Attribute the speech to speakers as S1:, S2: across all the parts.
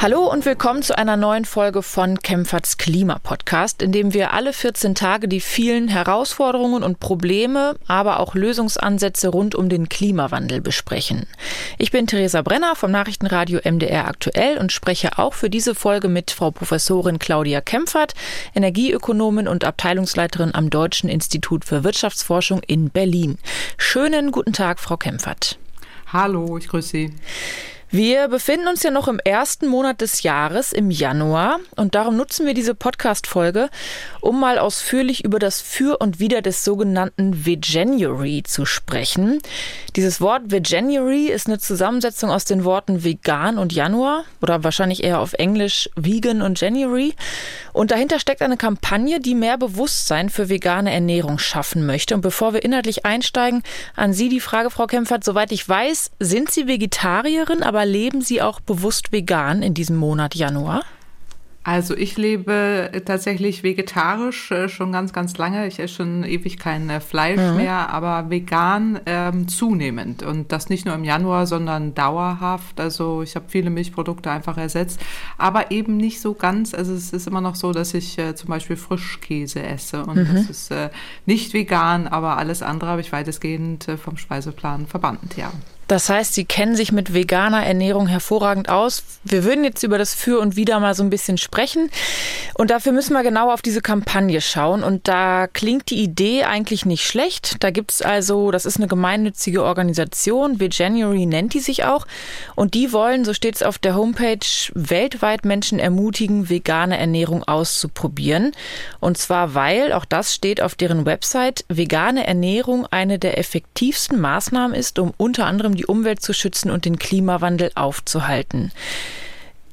S1: Hallo und willkommen zu einer neuen Folge von Kempferts Klimapodcast, in dem wir alle 14 Tage die vielen Herausforderungen und Probleme, aber auch Lösungsansätze rund um den Klimawandel besprechen. Ich bin Theresa Brenner vom Nachrichtenradio MDR aktuell und spreche auch für diese Folge mit Frau Professorin Claudia Kempfert, Energieökonomin und Abteilungsleiterin am Deutschen Institut für Wirtschaftsforschung in Berlin. Schönen guten Tag, Frau Kempfert.
S2: Hallo, ich grüße Sie.
S1: Wir befinden uns ja noch im ersten Monat des Jahres, im Januar, und darum nutzen wir diese Podcast-Folge, um mal ausführlich über das Für und Wider des sogenannten Veganuary zu sprechen. Dieses Wort Veganuary ist eine Zusammensetzung aus den Worten vegan und Januar oder wahrscheinlich eher auf Englisch vegan und January. Und dahinter steckt eine Kampagne, die mehr Bewusstsein für vegane Ernährung schaffen möchte. Und bevor wir inhaltlich einsteigen, an Sie die Frage, Frau Kempfert, soweit ich weiß, sind Sie Vegetarierin, aber leben Sie auch bewusst vegan in diesem Monat Januar?
S2: Also ich lebe tatsächlich vegetarisch äh, schon ganz, ganz lange. Ich esse schon ewig kein äh, Fleisch mhm. mehr, aber vegan ähm, zunehmend. Und das nicht nur im Januar, sondern dauerhaft. Also ich habe viele Milchprodukte einfach ersetzt, aber eben nicht so ganz. Also es ist immer noch so, dass ich äh, zum Beispiel Frischkäse esse. Und mhm. das ist äh, nicht vegan, aber alles andere habe ich weitestgehend äh, vom Speiseplan verbannt, ja.
S1: Das heißt, Sie kennen sich mit veganer Ernährung hervorragend aus. Wir würden jetzt über das Für und Wider mal so ein bisschen sprechen. Und dafür müssen wir genau auf diese Kampagne schauen. Und da klingt die Idee eigentlich nicht schlecht. Da gibt es also, das ist eine gemeinnützige Organisation, Veganuary nennt die sich auch. Und die wollen, so steht es auf der Homepage, weltweit Menschen ermutigen, vegane Ernährung auszuprobieren. Und zwar, weil, auch das steht auf deren Website, vegane Ernährung eine der effektivsten Maßnahmen ist, um unter anderem die Umwelt zu schützen und den Klimawandel aufzuhalten.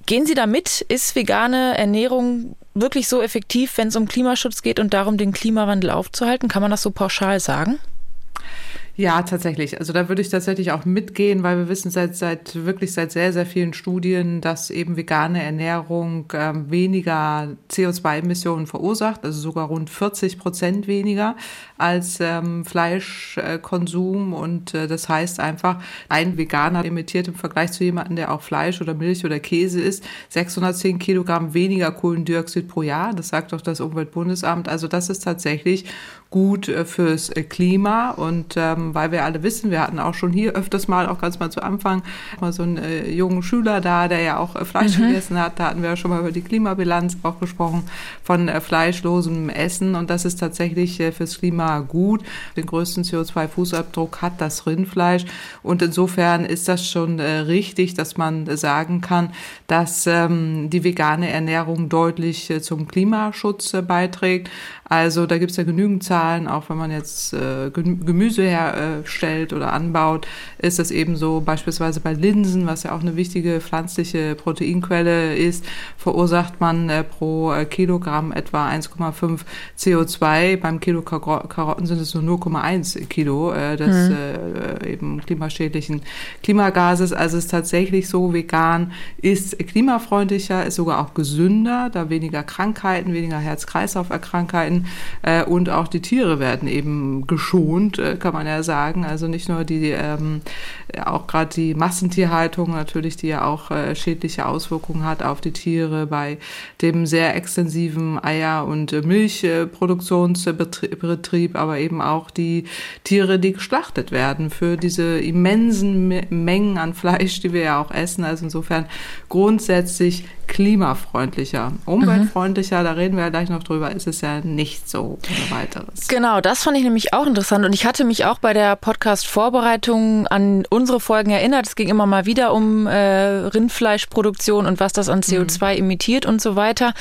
S1: Gehen Sie damit? Ist vegane Ernährung wirklich so effektiv, wenn es um Klimaschutz geht und darum, den Klimawandel aufzuhalten? Kann man das so pauschal sagen?
S2: Ja, tatsächlich. Also da würde ich tatsächlich auch mitgehen, weil wir wissen seit, seit wirklich seit sehr, sehr vielen Studien, dass eben vegane Ernährung äh, weniger CO2-Emissionen verursacht, also sogar rund 40 Prozent weniger als ähm, Fleischkonsum. Äh, und äh, das heißt einfach, ein Veganer emittiert im Vergleich zu jemandem, der auch Fleisch oder Milch oder Käse isst, 610 Kilogramm weniger Kohlendioxid pro Jahr. Das sagt doch das Umweltbundesamt. Also das ist tatsächlich gut äh, fürs äh, Klima und ähm, weil wir alle wissen, wir hatten auch schon hier öfters mal, auch ganz mal zu Anfang, mal so einen äh, jungen Schüler da, der ja auch äh, Fleisch mhm. gegessen hat. Da hatten wir ja schon mal über die Klimabilanz auch gesprochen von äh, fleischlosem Essen und das ist tatsächlich äh, fürs Klima gut. Den größten CO2-Fußabdruck hat das Rindfleisch und insofern ist das schon äh, richtig, dass man sagen kann, dass ähm, die vegane Ernährung deutlich äh, zum Klimaschutz beiträgt. Also da gibt es ja genügend Zahlen, auch wenn man jetzt äh, Gemüse herstellt oder anbaut, ist das eben so beispielsweise bei Linsen, was ja auch eine wichtige pflanzliche Proteinquelle ist, verursacht man äh, pro äh, Kilogramm etwa 1,5 CO2. Beim Kilo Karotten sind es nur 0,1 Kilo äh, des mhm. äh, eben klimaschädlichen Klimagases. Also es ist tatsächlich so, vegan ist klimafreundlicher, ist sogar auch gesünder, da weniger Krankheiten, weniger Herz-Kreislauf-Erkrankheiten werden äh, und auch die Tiere werden eben geschont, äh, kann man ja sagen. Also nicht nur die, ähm, auch gerade die Massentierhaltung natürlich, die ja auch äh, schädliche Auswirkungen hat auf die Tiere bei dem sehr extensiven Eier- und Milchproduktionsbetrieb, aber eben auch die Tiere, die geschlachtet werden für diese immensen Mengen an Fleisch, die wir ja auch essen. Also insofern grundsätzlich klimafreundlicher. Umweltfreundlicher, mhm. da reden wir ja gleich noch drüber, ist es ja nicht so ohne weiteres.
S1: Genau, das fand ich nämlich auch interessant und ich hatte mich auch bei der Podcast-Vorbereitung an unsere Folgen erinnert. Es ging immer mal wieder um äh, Rindfleischproduktion und was das an CO2 mhm. emittiert und so weiter.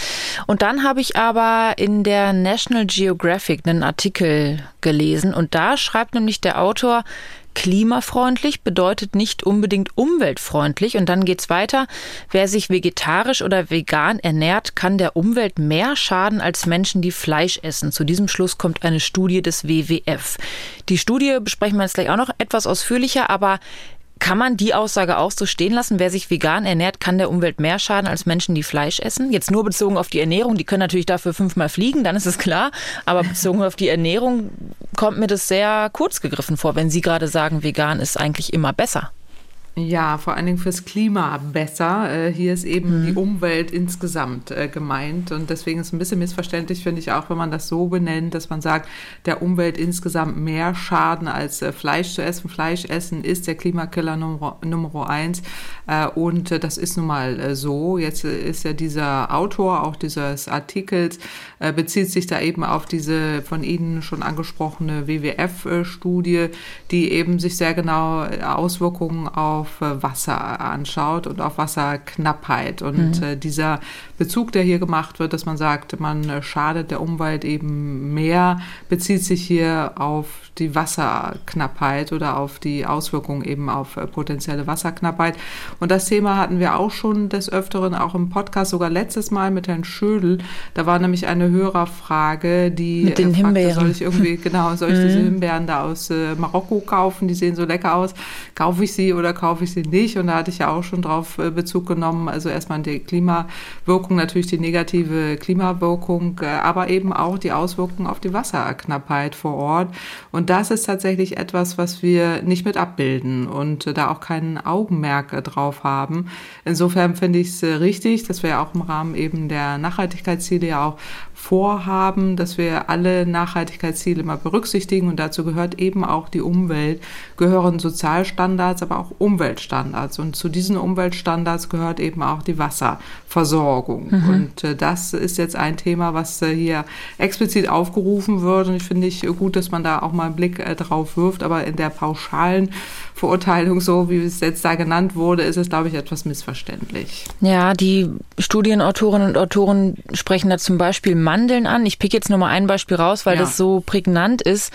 S1: Und dann habe ich aber in der National Geographic einen Artikel gelesen und da schreibt nämlich der Autor, Klimafreundlich bedeutet nicht unbedingt umweltfreundlich. Und dann geht's weiter. Wer sich vegetarisch oder vegan ernährt, kann der Umwelt mehr schaden als Menschen, die Fleisch essen. Zu diesem Schluss kommt eine Studie des WWF. Die Studie besprechen wir jetzt gleich auch noch etwas ausführlicher, aber Kann man die Aussage auch so stehen lassen? Wer sich vegan ernährt, kann der Umwelt mehr schaden als Menschen, die Fleisch essen? Jetzt nur bezogen auf die Ernährung. Die können natürlich dafür fünfmal fliegen, dann ist es klar. Aber bezogen auf die Ernährung kommt mir das sehr kurz gegriffen vor, wenn Sie gerade sagen, vegan ist eigentlich immer besser.
S2: Ja, vor allen Dingen fürs Klima besser. Äh, hier ist eben mhm. die Umwelt insgesamt äh, gemeint. Und deswegen ist es ein bisschen missverständlich, finde ich auch, wenn man das so benennt, dass man sagt, der Umwelt insgesamt mehr Schaden als äh, Fleisch zu essen. Fleisch essen ist der Klimakiller Nummer, Nummer eins. Und das ist nun mal so. Jetzt ist ja dieser Autor auch dieses Artikels, bezieht sich da eben auf diese von Ihnen schon angesprochene WWF-Studie, die eben sich sehr genau Auswirkungen auf auf äh, Wasser anschaut und auf Wasserknappheit. Und mhm. äh, dieser Bezug, der hier gemacht wird, dass man sagt, man äh, schadet der Umwelt eben mehr, bezieht sich hier auf die Wasserknappheit oder auf die Auswirkungen eben auf äh, potenzielle Wasserknappheit. Und das Thema hatten wir auch schon des Öfteren, auch im Podcast, sogar letztes Mal mit Herrn Schödel. Da war nämlich eine Hörerfrage, die
S1: mit den fragte, Himbeeren.
S2: soll ich irgendwie, genau, soll ich diese mhm. Himbeeren da aus äh, Marokko kaufen? Die sehen so lecker aus. Kaufe ich sie oder kaufe ich sie nicht? Und da hatte ich ja auch schon drauf äh, Bezug genommen. Also erstmal die Klimawirkung, natürlich die negative Klimawirkung, äh, aber eben auch die Auswirkungen auf die Wasserknappheit vor Ort. Und das ist tatsächlich etwas, was wir nicht mit abbilden und da auch keinen Augenmerk drauf haben. Insofern finde ich es richtig, dass wir ja auch im Rahmen eben der Nachhaltigkeitsziele ja auch vorhaben, dass wir alle Nachhaltigkeitsziele mal berücksichtigen und dazu gehört eben auch die Umwelt, gehören Sozialstandards, aber auch Umweltstandards und zu diesen Umweltstandards gehört eben auch die Wasserversorgung mhm. und äh, das ist jetzt ein Thema, was äh, hier explizit aufgerufen wird und ich finde ich gut, dass man da auch mal einen Blick äh, drauf wirft, aber in der pauschalen Verurteilung, so wie es jetzt da genannt wurde, ist es, glaube ich, etwas missverständlich.
S1: Ja, die Studienautorinnen und Autoren sprechen da zum Beispiel Mandeln an. Ich pick jetzt nur mal ein Beispiel raus, weil ja. das so prägnant ist.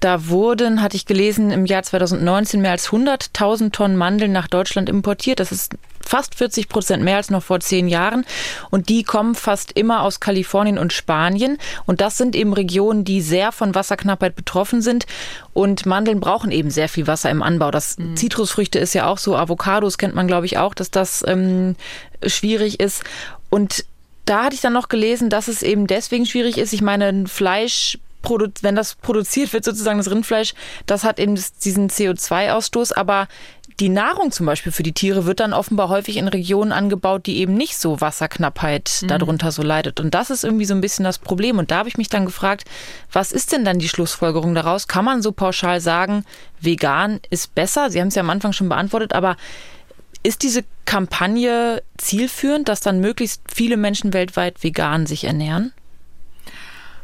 S1: Da wurden, hatte ich gelesen, im Jahr 2019 mehr als 100.000 Tonnen Mandeln nach Deutschland importiert. Das ist fast 40 Prozent mehr als noch vor zehn Jahren. Und die kommen fast immer aus Kalifornien und Spanien. Und das sind eben Regionen, die sehr von Wasserknappheit betroffen sind. Und Mandeln brauchen eben sehr viel Wasser im Anbau. Das mhm. Zitrusfrüchte ist ja auch so. Avocados kennt man, glaube ich, auch, dass das ähm, schwierig ist. Und da hatte ich dann noch gelesen, dass es eben deswegen schwierig ist. Ich meine, Fleisch wenn das produziert wird, sozusagen das Rindfleisch, das hat eben diesen CO2-Ausstoß, aber die Nahrung zum Beispiel für die Tiere wird dann offenbar häufig in Regionen angebaut, die eben nicht so Wasserknappheit mhm. darunter so leidet. Und das ist irgendwie so ein bisschen das Problem. Und da habe ich mich dann gefragt, was ist denn dann die Schlussfolgerung daraus? Kann man so pauschal sagen, vegan ist besser? Sie haben es ja am Anfang schon beantwortet, aber ist diese Kampagne zielführend, dass dann möglichst viele Menschen weltweit vegan sich ernähren?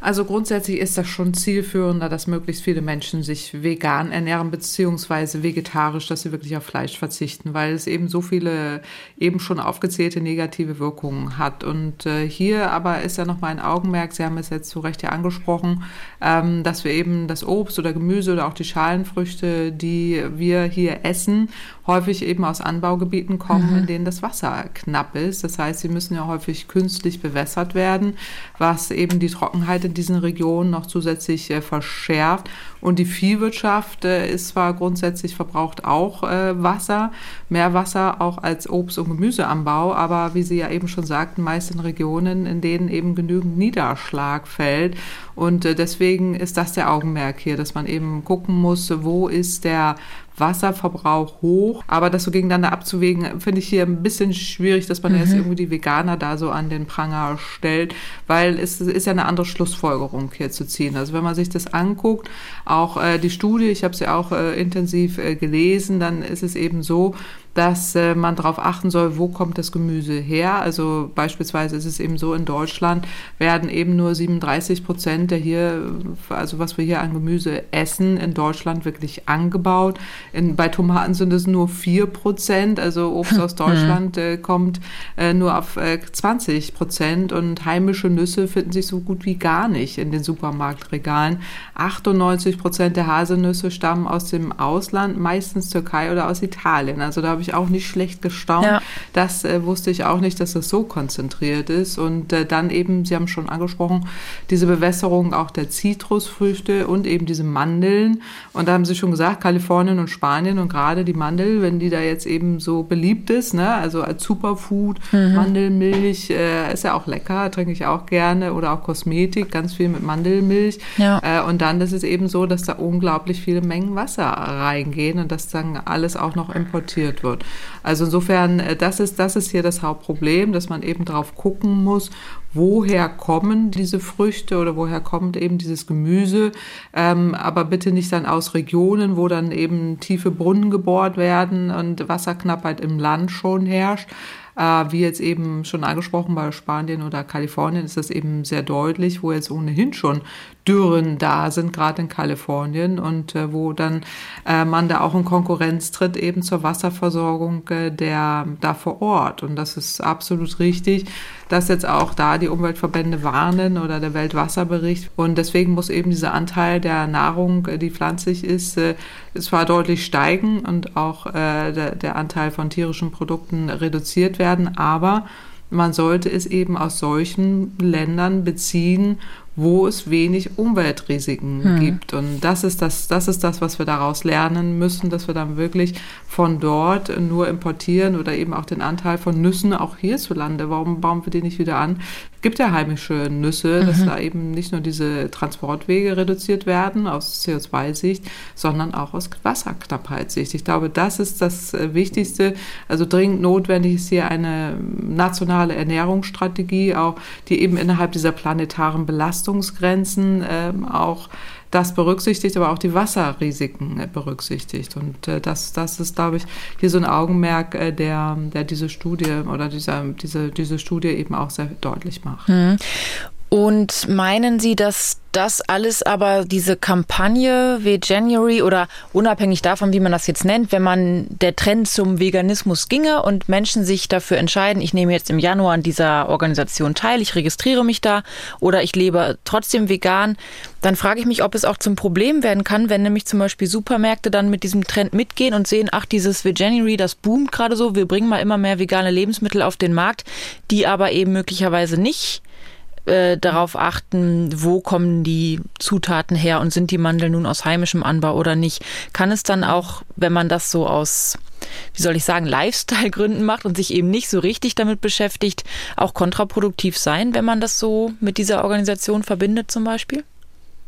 S2: Also grundsätzlich ist das schon zielführender, dass möglichst viele Menschen sich vegan ernähren beziehungsweise vegetarisch, dass sie wirklich auf Fleisch verzichten, weil es eben so viele eben schon aufgezählte negative Wirkungen hat. Und äh, hier aber ist ja noch mal ein Augenmerk, Sie haben es jetzt zu Recht ja angesprochen, ähm, dass wir eben das Obst oder Gemüse oder auch die Schalenfrüchte, die wir hier essen, häufig eben aus Anbaugebieten kommen, mhm. in denen das Wasser knapp ist. Das heißt, sie müssen ja häufig künstlich bewässert werden, was eben die Trockenheit in diesen Regionen noch zusätzlich äh, verschärft. Und die Viehwirtschaft äh, ist zwar grundsätzlich verbraucht auch äh, Wasser, mehr Wasser auch als Obst- und Gemüseanbau, aber wie Sie ja eben schon sagten, meist in Regionen, in denen eben genügend Niederschlag fällt. Und deswegen ist das der Augenmerk hier, dass man eben gucken muss, wo ist der Wasserverbrauch hoch. Aber das so gegeneinander abzuwägen, finde ich hier ein bisschen schwierig, dass man mhm. jetzt irgendwie die Veganer da so an den Pranger stellt, weil es ist ja eine andere Schlussfolgerung hier zu ziehen. Also wenn man sich das anguckt, auch äh, die Studie, ich habe sie auch äh, intensiv äh, gelesen, dann ist es eben so, dass äh, man darauf achten soll, wo kommt das Gemüse her. Also beispielsweise ist es eben so, in Deutschland werden eben nur 37 Prozent der hier, also was wir hier an Gemüse essen, in Deutschland wirklich angebaut. In, bei Tomaten sind es nur 4 Prozent, also Obst aus Deutschland äh, kommt äh, nur auf äh, 20 Prozent und heimische Nüsse finden sich so gut wie gar nicht in den Supermarktregalen. 98 Prozent der Haselnüsse stammen aus dem Ausland, meistens Türkei oder aus Italien. Also da habe ich ich auch nicht schlecht gestaunt. Ja. Das äh, wusste ich auch nicht, dass das so konzentriert ist. Und äh, dann eben, Sie haben schon angesprochen, diese Bewässerung auch der Zitrusfrüchte und eben diese Mandeln. Und da haben Sie schon gesagt, Kalifornien und Spanien und gerade die Mandel, wenn die da jetzt eben so beliebt ist, ne, also als Superfood, mhm. Mandelmilch äh, ist ja auch lecker, trinke ich auch gerne oder auch Kosmetik, ganz viel mit Mandelmilch. Ja. Äh, und dann ist es eben so, dass da unglaublich viele Mengen Wasser reingehen und dass dann alles auch noch importiert wird. Also insofern, äh, das ist, das ist hier das Hauptproblem, dass man eben drauf gucken muss, woher kommen diese Früchte oder woher kommt eben dieses Gemüse, ähm, aber bitte nicht dann aus Regionen, wo dann eben tiefe Brunnen gebohrt werden und Wasserknappheit im Land schon herrscht, äh, wie jetzt eben schon angesprochen bei Spanien oder Kalifornien ist das eben sehr deutlich, wo jetzt ohnehin schon Dürren da sind, gerade in Kalifornien und äh, wo dann äh, man da auch in Konkurrenz tritt eben zur Wasserversorgung der da vor Ort. Und das ist absolut richtig, dass jetzt auch da die Umweltverbände warnen oder der Weltwasserbericht. Und deswegen muss eben dieser Anteil der Nahrung, äh, die pflanzlich ist, äh, zwar deutlich steigen und auch äh, der, der Anteil von tierischen Produkten reduziert werden, aber man sollte es eben aus solchen Ländern beziehen, wo es wenig Umweltrisiken hm. gibt. Und das ist das, das ist das, was wir daraus lernen müssen, dass wir dann wirklich von dort nur importieren oder eben auch den Anteil von Nüssen auch hierzulande. Warum bauen wir die nicht wieder an? Gibt ja heimische Nüsse, mhm. dass da eben nicht nur diese Transportwege reduziert werden aus CO2-Sicht, sondern auch aus Wasserknappheitssicht. Ich glaube, das ist das äh, Wichtigste. Also dringend notwendig ist hier eine nationale Ernährungsstrategie, auch die eben innerhalb dieser planetaren Belastung Belastungsgrenzen ähm, auch das berücksichtigt, aber auch die Wasserrisiken berücksichtigt. Und äh, das, das ist, glaube ich, hier so ein Augenmerk, äh, der, der diese Studie oder dieser, diese, diese Studie eben auch sehr deutlich macht. Mhm.
S1: Und meinen Sie, dass das alles aber diese Kampagne wie January oder unabhängig davon, wie man das jetzt nennt, wenn man der Trend zum Veganismus ginge und Menschen sich dafür entscheiden, ich nehme jetzt im Januar an dieser Organisation teil, ich registriere mich da oder ich lebe trotzdem vegan, dann frage ich mich, ob es auch zum Problem werden kann, wenn nämlich zum Beispiel Supermärkte dann mit diesem Trend mitgehen und sehen, ach, dieses Veganuary, das boomt gerade so, wir bringen mal immer mehr vegane Lebensmittel auf den Markt, die aber eben möglicherweise nicht äh, darauf achten, wo kommen die Zutaten her und sind die Mandeln nun aus heimischem Anbau oder nicht. Kann es dann auch, wenn man das so aus wie soll ich sagen, Lifestyle-Gründen macht und sich eben nicht so richtig damit beschäftigt, auch kontraproduktiv sein, wenn man das so mit dieser Organisation verbindet zum Beispiel?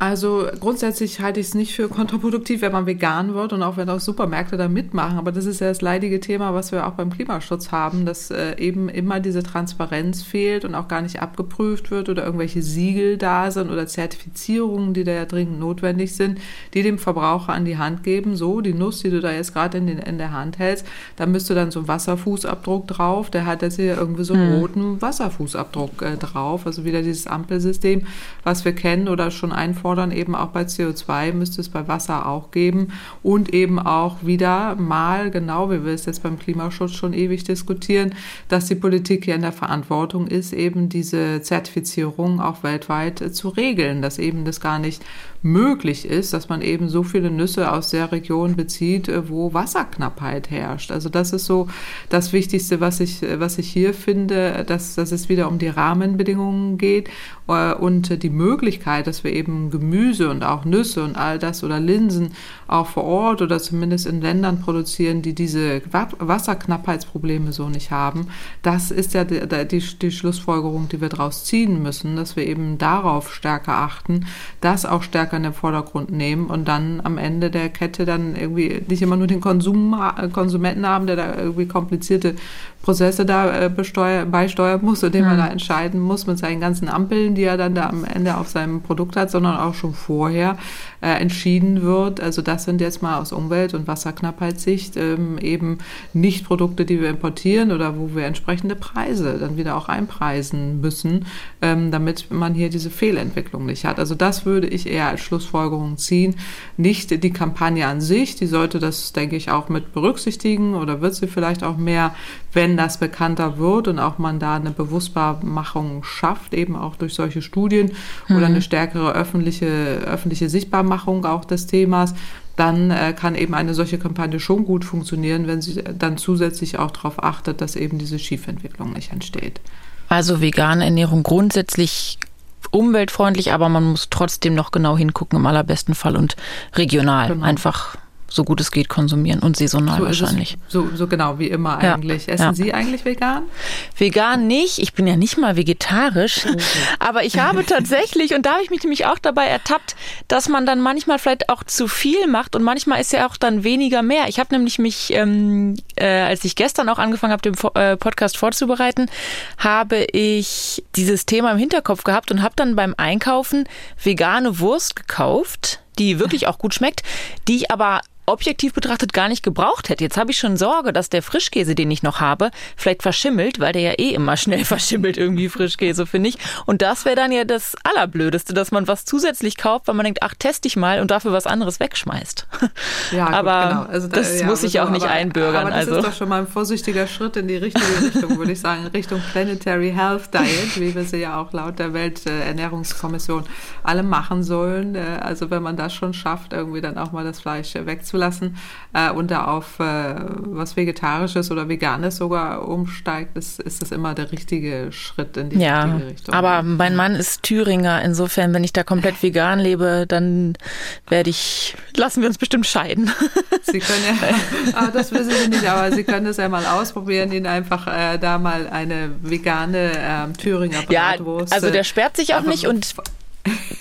S2: Also grundsätzlich halte ich es nicht für kontraproduktiv, wenn man vegan wird und auch wenn auch Supermärkte da mitmachen. Aber das ist ja das leidige Thema, was wir auch beim Klimaschutz haben, dass äh, eben immer diese Transparenz fehlt und auch gar nicht abgeprüft wird oder irgendwelche Siegel da sind oder Zertifizierungen, die da ja dringend notwendig sind, die dem Verbraucher an die Hand geben. So, die Nuss, die du da jetzt gerade in, in der Hand hältst, da müsste dann so ein Wasserfußabdruck drauf. Der hat jetzt hier irgendwie so einen hm. roten Wasserfußabdruck äh, drauf. Also wieder dieses Ampelsystem, was wir kennen oder schon einfordern fordern, eben auch bei CO2 müsste es bei Wasser auch geben und eben auch wieder mal, genau wie wir es jetzt beim Klimaschutz schon ewig diskutieren, dass die Politik hier in der Verantwortung ist, eben diese Zertifizierung auch weltweit äh, zu regeln, dass eben das gar nicht möglich ist, dass man eben so viele Nüsse aus der Region bezieht, äh, wo Wasserknappheit herrscht. Also das ist so das Wichtigste, was ich, äh, was ich hier finde, dass, dass es wieder um die Rahmenbedingungen geht und die Möglichkeit, dass wir eben Gemüse und auch Nüsse und all das oder Linsen auch vor Ort oder zumindest in Ländern produzieren, die diese Wasserknappheitsprobleme so nicht haben. Das ist ja die, die, die Schlussfolgerung, die wir daraus ziehen müssen, dass wir eben darauf stärker achten, das auch stärker in den Vordergrund nehmen und dann am Ende der Kette dann irgendwie nicht immer nur den Konsum, äh, Konsumenten haben, der da irgendwie komplizierte Prozesse da äh, besteuer, beisteuern muss und den man da entscheiden muss mit seinen ganzen Ampeln, die er dann da am Ende auf seinem Produkt hat, sondern auch schon vorher äh, entschieden wird. Also das sind jetzt mal aus Umwelt- und Wasserknappheitssicht ähm, eben nicht Produkte, die wir importieren oder wo wir entsprechende Preise dann wieder auch einpreisen müssen, ähm, damit man hier diese Fehlentwicklung nicht hat. Also das würde ich eher als Schlussfolgerung ziehen. Nicht die Kampagne an sich, die sollte das, denke ich, auch mit berücksichtigen oder wird sie vielleicht auch mehr, wenn das bekannter wird und auch man da eine Bewusstbarmachung schafft, eben auch durch solche Studien mhm. oder eine stärkere öffentliche, öffentliche Sichtbarmachung auch des Themas, dann äh, kann eben eine solche Kampagne schon gut funktionieren, wenn sie dann zusätzlich auch darauf achtet, dass eben diese Schiefentwicklung nicht entsteht.
S1: Also vegane Ernährung grundsätzlich umweltfreundlich, aber man muss trotzdem noch genau hingucken im allerbesten Fall und regional genau. einfach so gut es geht konsumieren und saisonal
S2: so
S1: wahrscheinlich.
S2: So, so genau wie immer eigentlich. Ja, Essen ja. Sie eigentlich vegan?
S1: Vegan nicht. Ich bin ja nicht mal vegetarisch. Okay. Aber ich habe tatsächlich, und da habe ich mich nämlich auch dabei ertappt, dass man dann manchmal vielleicht auch zu viel macht und manchmal ist ja auch dann weniger mehr. Ich habe nämlich mich, ähm, äh, als ich gestern auch angefangen habe, den äh, Podcast vorzubereiten, habe ich dieses Thema im Hinterkopf gehabt und habe dann beim Einkaufen vegane Wurst gekauft die wirklich auch gut schmeckt, die ich aber objektiv betrachtet gar nicht gebraucht hätte. Jetzt habe ich schon Sorge, dass der Frischkäse, den ich noch habe, vielleicht verschimmelt, weil der ja eh immer schnell verschimmelt, irgendwie Frischkäse, finde ich. Und das wäre dann ja das Allerblödeste, dass man was zusätzlich kauft, weil man denkt, ach, teste ich mal und dafür was anderes wegschmeißt. Ja, gut, aber genau. also da, das ja, muss ich so, auch nicht aber, einbürgern.
S2: Aber das also. ist doch schon mal ein vorsichtiger Schritt in die richtige Richtung, würde ich sagen, Richtung Planetary Health Diet, wie wir sie ja auch laut der Welternährungskommission alle machen sollen. Äh, also wenn man das schon schafft, irgendwie dann auch mal das Fleisch wegzulassen lassen äh, und da auf äh, was Vegetarisches oder Veganes sogar umsteigt, ist, ist das immer der richtige Schritt in die ja, richtige Richtung.
S1: Aber mein Mann ist Thüringer, insofern, wenn ich da komplett vegan lebe, dann werde ich, lassen wir uns bestimmt scheiden.
S2: Sie können ja, ah, das wissen Sie nicht, aber Sie können das ja mal ausprobieren, ihn einfach äh, da mal eine vegane ähm, Thüringer
S1: Bratwurst. Ja, also der sperrt sich auch nicht und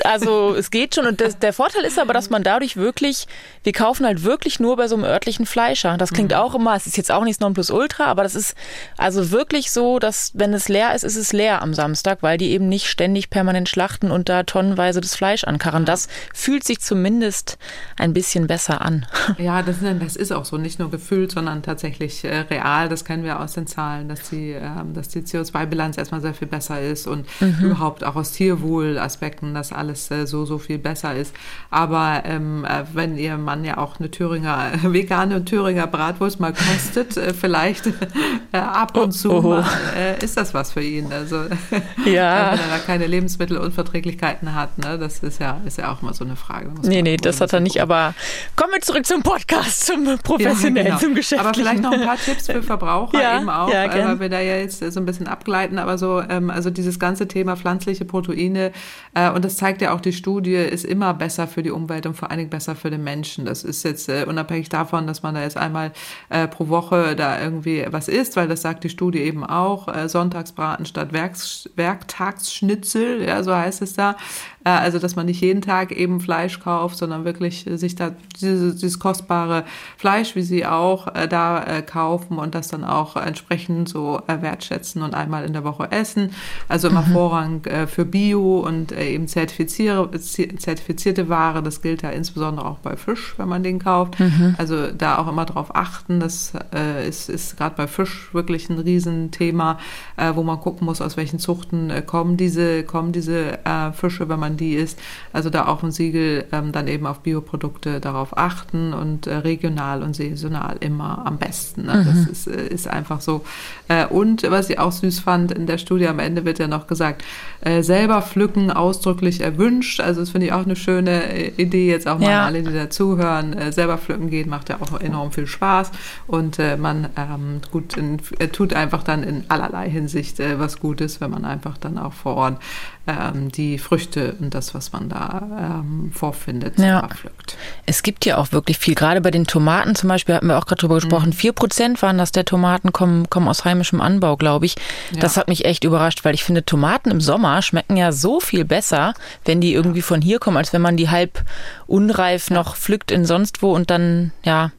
S1: also es geht schon und das, der Vorteil ist aber, dass man dadurch wirklich, wir kaufen halt wirklich nur bei so einem örtlichen Fleischer. Das klingt mhm. auch immer, es ist jetzt auch nichts Nonplusultra, aber das ist also wirklich so, dass wenn es leer ist, ist es leer am Samstag, weil die eben nicht ständig permanent schlachten und da tonnenweise das Fleisch ankarren. Das fühlt sich zumindest ein bisschen besser an.
S2: Ja, das, das ist auch so, nicht nur gefühlt, sondern tatsächlich äh, real. Das kennen wir aus den Zahlen, dass die, äh, dass die CO2-Bilanz erstmal sehr viel besser ist und mhm. überhaupt auch aus Tierwohlaspekten machen, dass alles äh, so, so viel besser ist. Aber ähm, äh, wenn Ihr Mann ja auch eine Thüringer, vegane Thüringer Bratwurst mal kostet, äh, vielleicht äh, ab und zu oh, oh. Mal, äh, ist das was für ihn. Also ja. wenn er da keine Lebensmittelunverträglichkeiten hat, ne? das ist ja, ist ja auch mal so eine Frage.
S1: Nee, nee, das hat er nicht, aber kommen wir zurück zum Podcast, zum professionellen, ja, genau. zum Geschäftlichen.
S2: Aber vielleicht noch ein paar Tipps für Verbraucher ja, eben auch, ja, weil wir da ja jetzt so ein bisschen abgleiten, aber so, ähm, also dieses ganze Thema pflanzliche Proteine äh, und das zeigt ja auch die Studie, ist immer besser für die Umwelt und vor allen Dingen besser für den Menschen. Das ist jetzt äh, unabhängig davon, dass man da jetzt einmal äh, pro Woche da irgendwie was isst, weil das sagt die Studie eben auch, äh, Sonntagsbraten statt Werks Werktagsschnitzel, ja, so heißt es da. Äh, also, dass man nicht jeden Tag eben Fleisch kauft, sondern wirklich sich da dieses, dieses kostbare Fleisch, wie sie auch äh, da äh, kaufen und das dann auch entsprechend so äh, wertschätzen und einmal in der Woche essen. Also immer mhm. Vorrang äh, für Bio und äh, eben zertifizierte Ware. Das gilt ja insbesondere auch bei Fisch, wenn man den kauft. Mhm. Also da auch immer darauf achten. Das äh, ist, ist gerade bei Fisch wirklich ein Riesenthema, äh, wo man gucken muss, aus welchen Zuchten äh, kommen diese, kommen diese äh, Fische, wenn man die isst. Also da auch ein Siegel ähm, dann eben auf Bioprodukte darauf achten und äh, regional und saisonal immer am besten. Ne? Mhm. Das ist, äh, ist einfach so. und was ich auch süß fand, in der Studie am Ende wird ja noch gesagt, selber pflücken, ausdrücklich erwünscht. Also das finde ich auch eine schöne äh, Idee, jetzt auch mal ja. alle, die dazuhören, äh, selber pflücken gehen, macht ja auch enorm viel Spaß. Und äh, man ähm, gut in, äh, tut einfach dann in allerlei Hinsicht äh, was Gutes, wenn man einfach dann auch vor Ort ähm, die Früchte und das, was man da ähm, vorfindet, ja. pflückt.
S1: Es gibt ja auch wirklich viel. Gerade bei den Tomaten zum Beispiel hatten wir auch gerade drüber gesprochen. Mhm. Vier mhm. Prozent waren das der Tomaten kommen, kommen aus heimischem Anbau, glaube ich. Ja. Das hat mich echt überrascht, weil ich finde, Tomaten im Sommer schmecken ja so viel besser, wenn die irgendwie von hier kommen, als wenn man die halb unreif noch pflückt in sonst wo und dann, ja.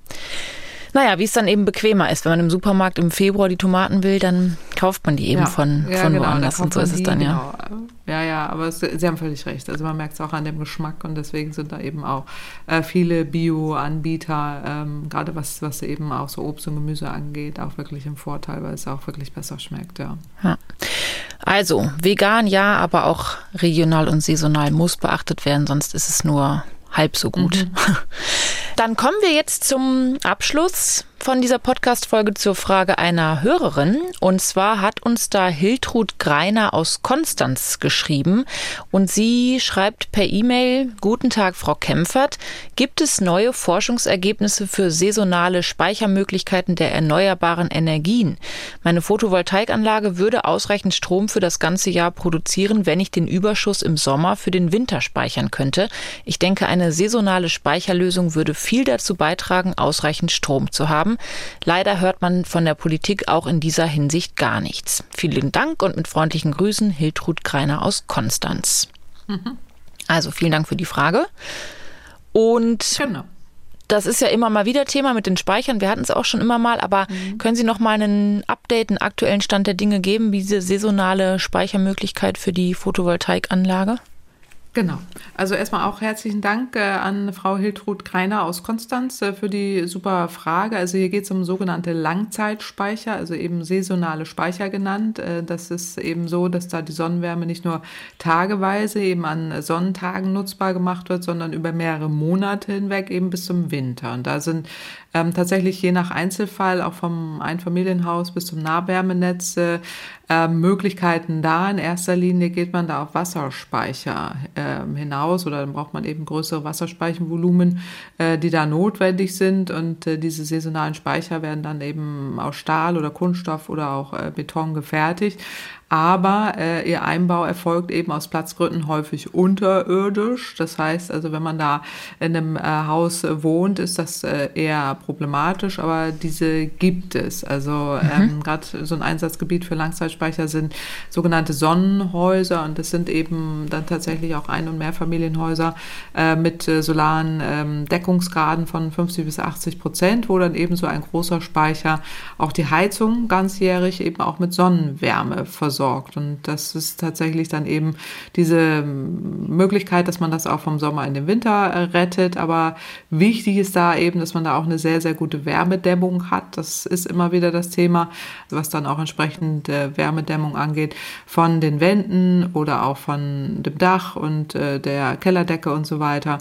S1: Naja, wie es dann eben bequemer ist. Wenn man im Supermarkt im Februar die Tomaten will, dann kauft man die eben ja. von, ja, von genau, woanders. Und so ist es dann, ja.
S2: Genau. Ja, ja, aber es, Sie haben völlig recht. Also man merkt es auch an dem Geschmack und deswegen sind da eben auch äh, viele Bio-Anbieter, ähm, gerade was, was eben auch so Obst und Gemüse angeht, auch wirklich im Vorteil, weil es auch wirklich besser schmeckt, ja. ja.
S1: Also, vegan ja, aber auch regional und saisonal muss beachtet werden, sonst ist es nur halb so gut. Mhm. Dann kommen wir jetzt zum Abschluss. Von dieser Podcast-Folge zur Frage einer Hörerin. Und zwar hat uns da Hiltrud Greiner aus Konstanz geschrieben. Und sie schreibt per E-Mail, Guten Tag, Frau Kempfert. Gibt es neue Forschungsergebnisse für saisonale Speichermöglichkeiten der erneuerbaren Energien? Meine Photovoltaikanlage würde ausreichend Strom für das ganze Jahr produzieren, wenn ich den Überschuss im Sommer für den Winter speichern könnte. Ich denke, eine saisonale Speicherlösung würde viel dazu beitragen, ausreichend Strom zu haben haben. Leider hört man von der Politik auch in dieser Hinsicht gar nichts. Vielen Dank und mit freundlichen Grüßen Hiltrud Kreiner aus Konstanz. Mhm. Also vielen Dank für die Frage. Und genau. das ist ja immer mal wieder Thema mit den Speichern. Wir hatten es auch schon immer mal, aber mhm. können Sie noch mal einen Update, einen aktuellen Stand der Dinge geben, wie diese saisonale Speichermöglichkeit für die Photovoltaikanlage?
S2: Genau. Also erstmal auch herzlichen Dank äh, an Frau Hiltrud Kreiner aus Konstanz äh, für die super Frage. Also hier geht es um sogenannte Langzeitspeicher, also eben saisonale Speicher genannt. Äh, das ist eben so, dass da die Sonnenwärme nicht nur tageweise eben an Sonnentagen nutzbar gemacht wird, sondern über mehrere Monate hinweg eben bis zum Winter. Und da sind ähm, tatsächlich je nach Einzelfall auch vom Einfamilienhaus bis zum Nahwärmenetz äh, Möglichkeiten da. In erster Linie geht man da auf Wasserspeicher äh, hinaus oder dann braucht man eben größere Wasserspeichenvolumen, äh, die da notwendig sind und äh, diese saisonalen Speicher werden dann eben aus Stahl oder Kunststoff oder auch äh, Beton gefertigt aber äh, ihr Einbau erfolgt eben aus Platzgründen häufig unterirdisch. Das heißt also, wenn man da in einem äh, Haus wohnt, ist das äh, eher problematisch, aber diese gibt es. Also mhm. ähm, gerade so ein Einsatzgebiet für Langzeitspeicher sind sogenannte Sonnenhäuser und das sind eben dann tatsächlich auch Ein- und Mehrfamilienhäuser äh, mit äh, solaren ähm, Deckungsgraden von 50 bis 80 Prozent, wo dann eben so ein großer Speicher auch die Heizung ganzjährig eben auch mit Sonnenwärme versorgt versorgt. Und das ist tatsächlich dann eben diese Möglichkeit, dass man das auch vom Sommer in den Winter rettet. Aber wichtig ist da eben, dass man da auch eine sehr, sehr gute Wärmedämmung hat. Das ist immer wieder das Thema, was dann auch entsprechend äh, Wärmedämmung angeht von den Wänden oder auch von dem Dach und äh, der Kellerdecke und so weiter.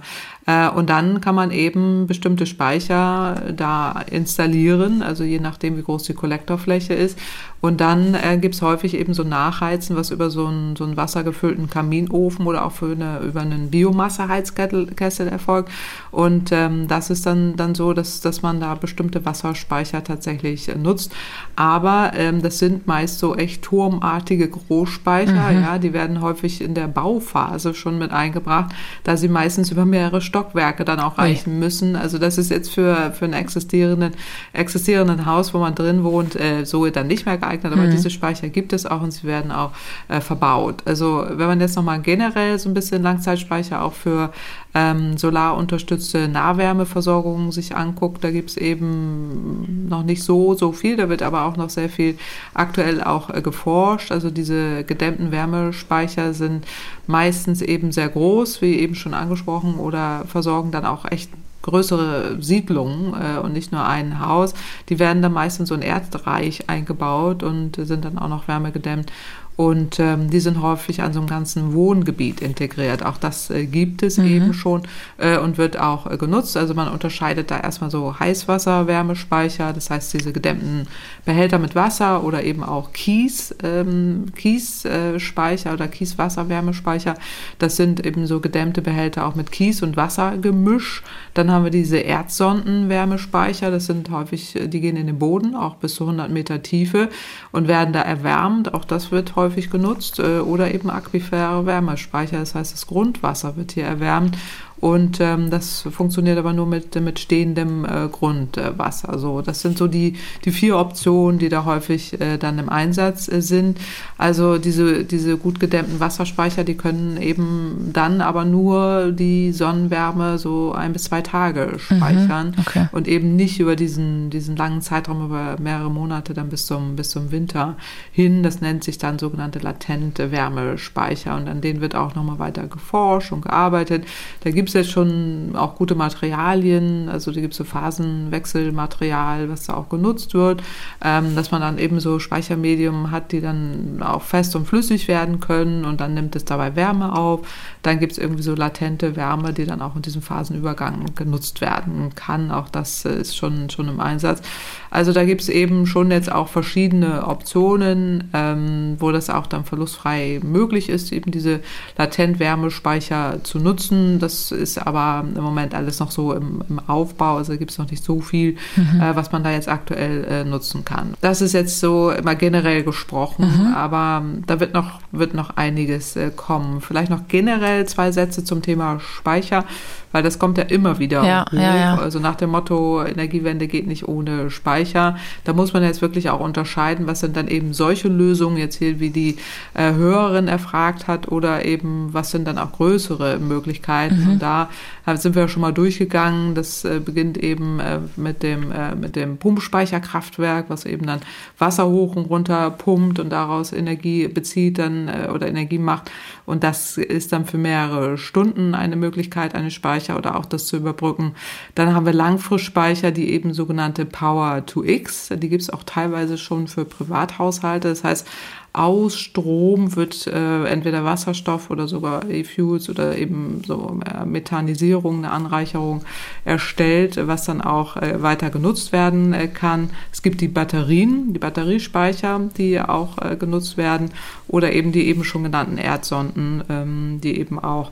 S2: Äh, und dann kann man eben bestimmte Speicher da installieren, also je nachdem, wie groß die Kollektorfläche ist. Und dann äh, gibt es häufig eben so Nachheizen, was über so einen, so einen wassergefüllten Kaminofen oder auch für eine, über einen Biomasseheizkessel erfolgt. Und ähm, das ist dann, dann so, dass, dass man da bestimmte Wasserspeicher tatsächlich nutzt. Aber ähm, das sind meist so echt turmartige Großspeicher. Mhm. Ja, die werden häufig in der Bauphase schon mit eingebracht, da sie meistens über mehrere Stockwerke dann auch reichen Ui. müssen. Also das ist jetzt für, für ein existierenden, existierenden Haus, wo man drin wohnt, äh, so dann nicht mehr geeignet. Aber mhm. diese Speicher gibt es auch und sie werden auch äh, verbaut. Also wenn man jetzt nochmal generell so ein bisschen Langzeitspeicher auch für ähm, solarunterstützte Nahwärmeversorgung sich anguckt, da gibt es eben noch nicht so, so viel. Da wird aber auch noch sehr viel aktuell auch äh, geforscht. Also diese gedämmten Wärmespeicher sind meistens eben sehr groß, wie eben schon angesprochen, oder versorgen dann auch echt größere Siedlungen äh, und nicht nur ein Haus. Die werden dann meistens so ein Erdreich eingebaut und sind dann auch noch wärmegedämmt. Und ähm, die sind häufig an so einem ganzen Wohngebiet integriert. Auch das äh, gibt es mhm. eben schon äh, und wird auch äh, genutzt. Also man unterscheidet da erstmal so Heißwasserwärmespeicher, das heißt diese gedämmten Behälter mit Wasser oder eben auch Kies, ähm, Kiesspeicher oder Kieswasserwärmespeicher. Das sind eben so gedämmte Behälter auch mit Kies- und Wassergemisch. Dann haben wir diese Erdsondenwärmespeicher. Das sind häufig, äh, die gehen in den Boden, auch bis zu 100 Meter Tiefe und werden da erwärmt. Auch das wird häufig häufig genutzt äh, oder eben aquifere Wärmespeicher. Das heißt, das Grundwasser wird hier erwärmt und ähm, das funktioniert aber nur mit, mit stehendem äh, Grundwasser. Also das sind so die, die vier Optionen, die da häufig äh, dann im Einsatz äh, sind. Also diese, diese gut gedämmten Wasserspeicher, die können eben dann aber nur die Sonnenwärme so ein bis zwei Tage mhm, speichern mhm, okay. und eben nicht über diesen, diesen langen Zeitraum, über mehrere Monate dann bis zum, bis zum Winter hin. Das nennt sich dann sogenannte latente Wärmespeicher und an denen wird auch nochmal weiter geforscht und gearbeitet. Da gibt gibt es jetzt schon auch gute Materialien, also da gibt es so Phasenwechselmaterial, was da auch genutzt wird, ähm, dass man dann eben so Speichermedium hat, die dann auch fest und flüssig werden können und dann nimmt es dabei Wärme auf. Dann gibt es irgendwie so latente Wärme, die dann auch in diesem Phasenübergang genutzt werden kann. Auch das ist schon, schon im Einsatz. Also da gibt es eben schon jetzt auch verschiedene Optionen, ähm, wo das auch dann verlustfrei möglich ist, eben diese Latent-Wärmespeicher zu nutzen. Das ist aber im Moment alles noch so im, im Aufbau, also gibt es noch nicht so viel, mhm. äh, was man da jetzt aktuell äh, nutzen kann. Das ist jetzt so immer generell gesprochen, mhm. aber da wird noch, wird noch einiges äh, kommen. Vielleicht noch generell zwei Sätze zum Thema Speicher weil das kommt ja immer wieder
S1: ja, hoch. Ja, ja.
S2: Also nach dem Motto, Energiewende geht nicht ohne Speicher. Da muss man jetzt wirklich auch unterscheiden, was sind dann eben solche Lösungen, jetzt hier wie die äh, Hörerin erfragt hat, oder eben was sind dann auch größere Möglichkeiten. Mhm. Und da sind wir schon mal durchgegangen. Das äh, beginnt eben äh, mit dem, äh, mit dem Pumpspeicherkraftwerk, was eben dann Wasser hoch und runter pumpt und daraus Energie bezieht dann äh, oder Energie macht. Und das ist dann für mehrere Stunden eine Möglichkeit, eine Speicher oder auch das zu überbrücken. Dann haben wir Langfristspeicher, die eben sogenannte Power to X. Die gibt es auch teilweise schon für Privathaushalte. Das heißt, aus Strom wird äh, entweder Wasserstoff oder sogar E-Fuels oder eben so äh, Methanisierung, eine Anreicherung erstellt, was dann auch äh, weiter genutzt werden äh, kann. Es gibt die Batterien, die Batteriespeicher, die auch äh, genutzt werden oder eben die eben schon genannten Erdsonden, ähm, die eben auch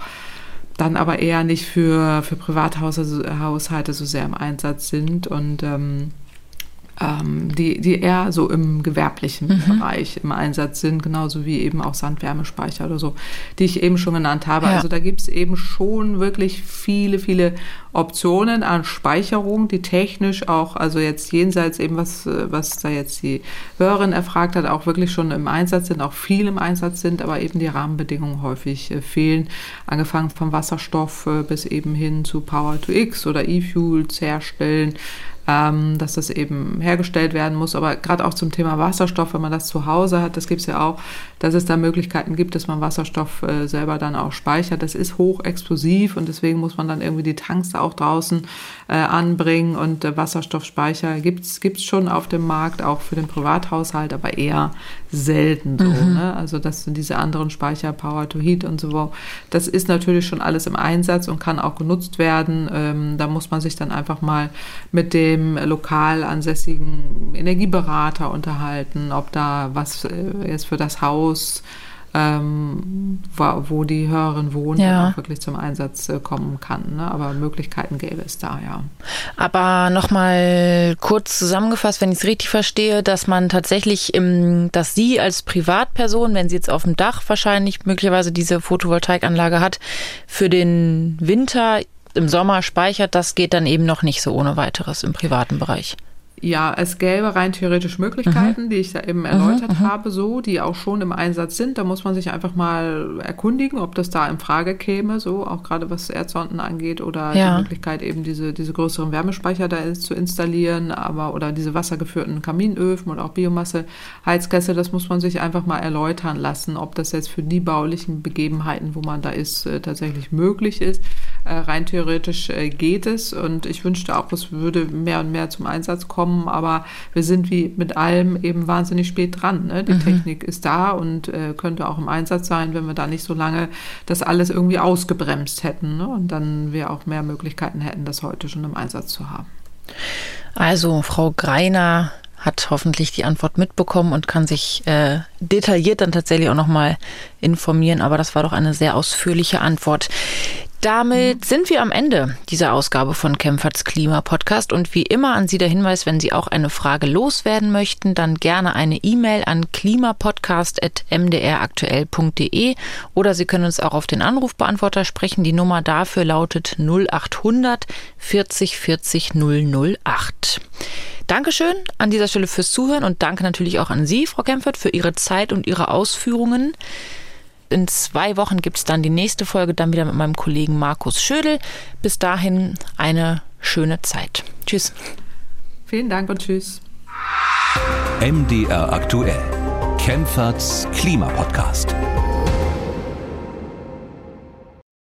S2: dann aber eher nicht für, für Privathaushalte so sehr im Einsatz sind. Und ähm, ähm, die, die eher so im gewerblichen mhm. Bereich im Einsatz sind, genauso wie eben auch Sandwärmespeicher oder so, die ich eben schon genannt habe. Ja. Also da gibt es eben schon wirklich viele, viele Optionen an Speicherung, die technisch auch, also jetzt jenseits eben, was, was da jetzt die Hörerin erfragt hat, auch wirklich schon im Einsatz sind, auch viel im Einsatz sind, aber eben die Rahmenbedingungen häufig äh, fehlen, angefangen vom Wasserstoff äh, bis eben hin zu Power to X oder E-Fuels herstellen ähm, dass das eben hergestellt werden muss. Aber gerade auch zum Thema Wasserstoff, wenn man das zu Hause hat, das gibt es ja auch, dass es da Möglichkeiten gibt, dass man Wasserstoff äh, selber dann auch speichert. Das ist hochexplosiv und deswegen muss man dann irgendwie die Tanks da auch draußen äh, anbringen und äh, Wasserstoffspeicher gibt's gibt's schon auf dem Markt, auch für den Privathaushalt, aber eher selten so. Mhm. Ne? Also das sind diese anderen Speicher, Power to Heat und so. Das ist natürlich schon alles im Einsatz und kann auch genutzt werden. Ähm, da muss man sich dann einfach mal mit dem lokal ansässigen Energieberater unterhalten, ob da was äh, jetzt für das Haus ähm, wo die Hörerin wohnt, ja. auch wirklich zum Einsatz äh, kommen kann. Ne? Aber Möglichkeiten gäbe es da, ja.
S1: Aber nochmal kurz zusammengefasst, wenn ich es richtig verstehe, dass man tatsächlich, im, dass Sie als Privatperson, wenn Sie jetzt auf dem Dach wahrscheinlich möglicherweise diese Photovoltaikanlage hat, für den Winter im Sommer speichert, das geht dann eben noch nicht so ohne weiteres im privaten Bereich.
S2: Ja, es gäbe rein theoretisch Möglichkeiten, mhm. die ich da eben erläutert mhm, mhm, habe, so, die auch schon im Einsatz sind. Da muss man sich einfach mal erkundigen, ob das da in Frage käme, so, auch gerade was Erdsonden angeht oder ja. die Möglichkeit eben diese, diese größeren Wärmespeicher da zu installieren, aber oder diese wassergeführten Kaminöfen oder auch Biomasse, Heizgäste, das muss man sich einfach mal erläutern lassen, ob das jetzt für die baulichen Begebenheiten, wo man da ist, äh, tatsächlich möglich ist. Äh, rein theoretisch äh, geht es und ich wünschte auch, es würde mehr und mehr zum Einsatz kommen kommen, aber wir sind wie mit allem eben wahnsinnig spät dran. Ne? Die mhm. Technik ist da und äh, könnte auch im Einsatz sein, wenn wir da nicht so lange das alles irgendwie ausgebremst hätten ne? und dann wir auch mehr Möglichkeiten hätten, das heute schon im Einsatz zu haben.
S1: Also Frau Greiner hat hoffentlich die Antwort mitbekommen und kann sich äh, detailliert dann tatsächlich auch nochmal informieren. Aber das war doch eine sehr ausführliche Antwort. Damit sind wir am Ende dieser Ausgabe von Kempferts Klima Podcast und wie immer an Sie der Hinweis, wenn Sie auch eine Frage loswerden möchten, dann gerne eine E-Mail an klimapodcast.mdraktuell.de oder Sie können uns auch auf den Anrufbeantworter sprechen. Die Nummer dafür lautet 0800 40 40 008. Dankeschön an dieser Stelle fürs Zuhören und danke natürlich auch an Sie, Frau Kempfert, für Ihre Zeit und Ihre Ausführungen. In zwei Wochen gibt es dann die nächste Folge, dann wieder mit meinem Kollegen Markus Schödel. Bis dahin eine schöne Zeit. Tschüss.
S2: Vielen Dank und tschüss.
S3: MDR aktuell. Kempferts Klimapodcast.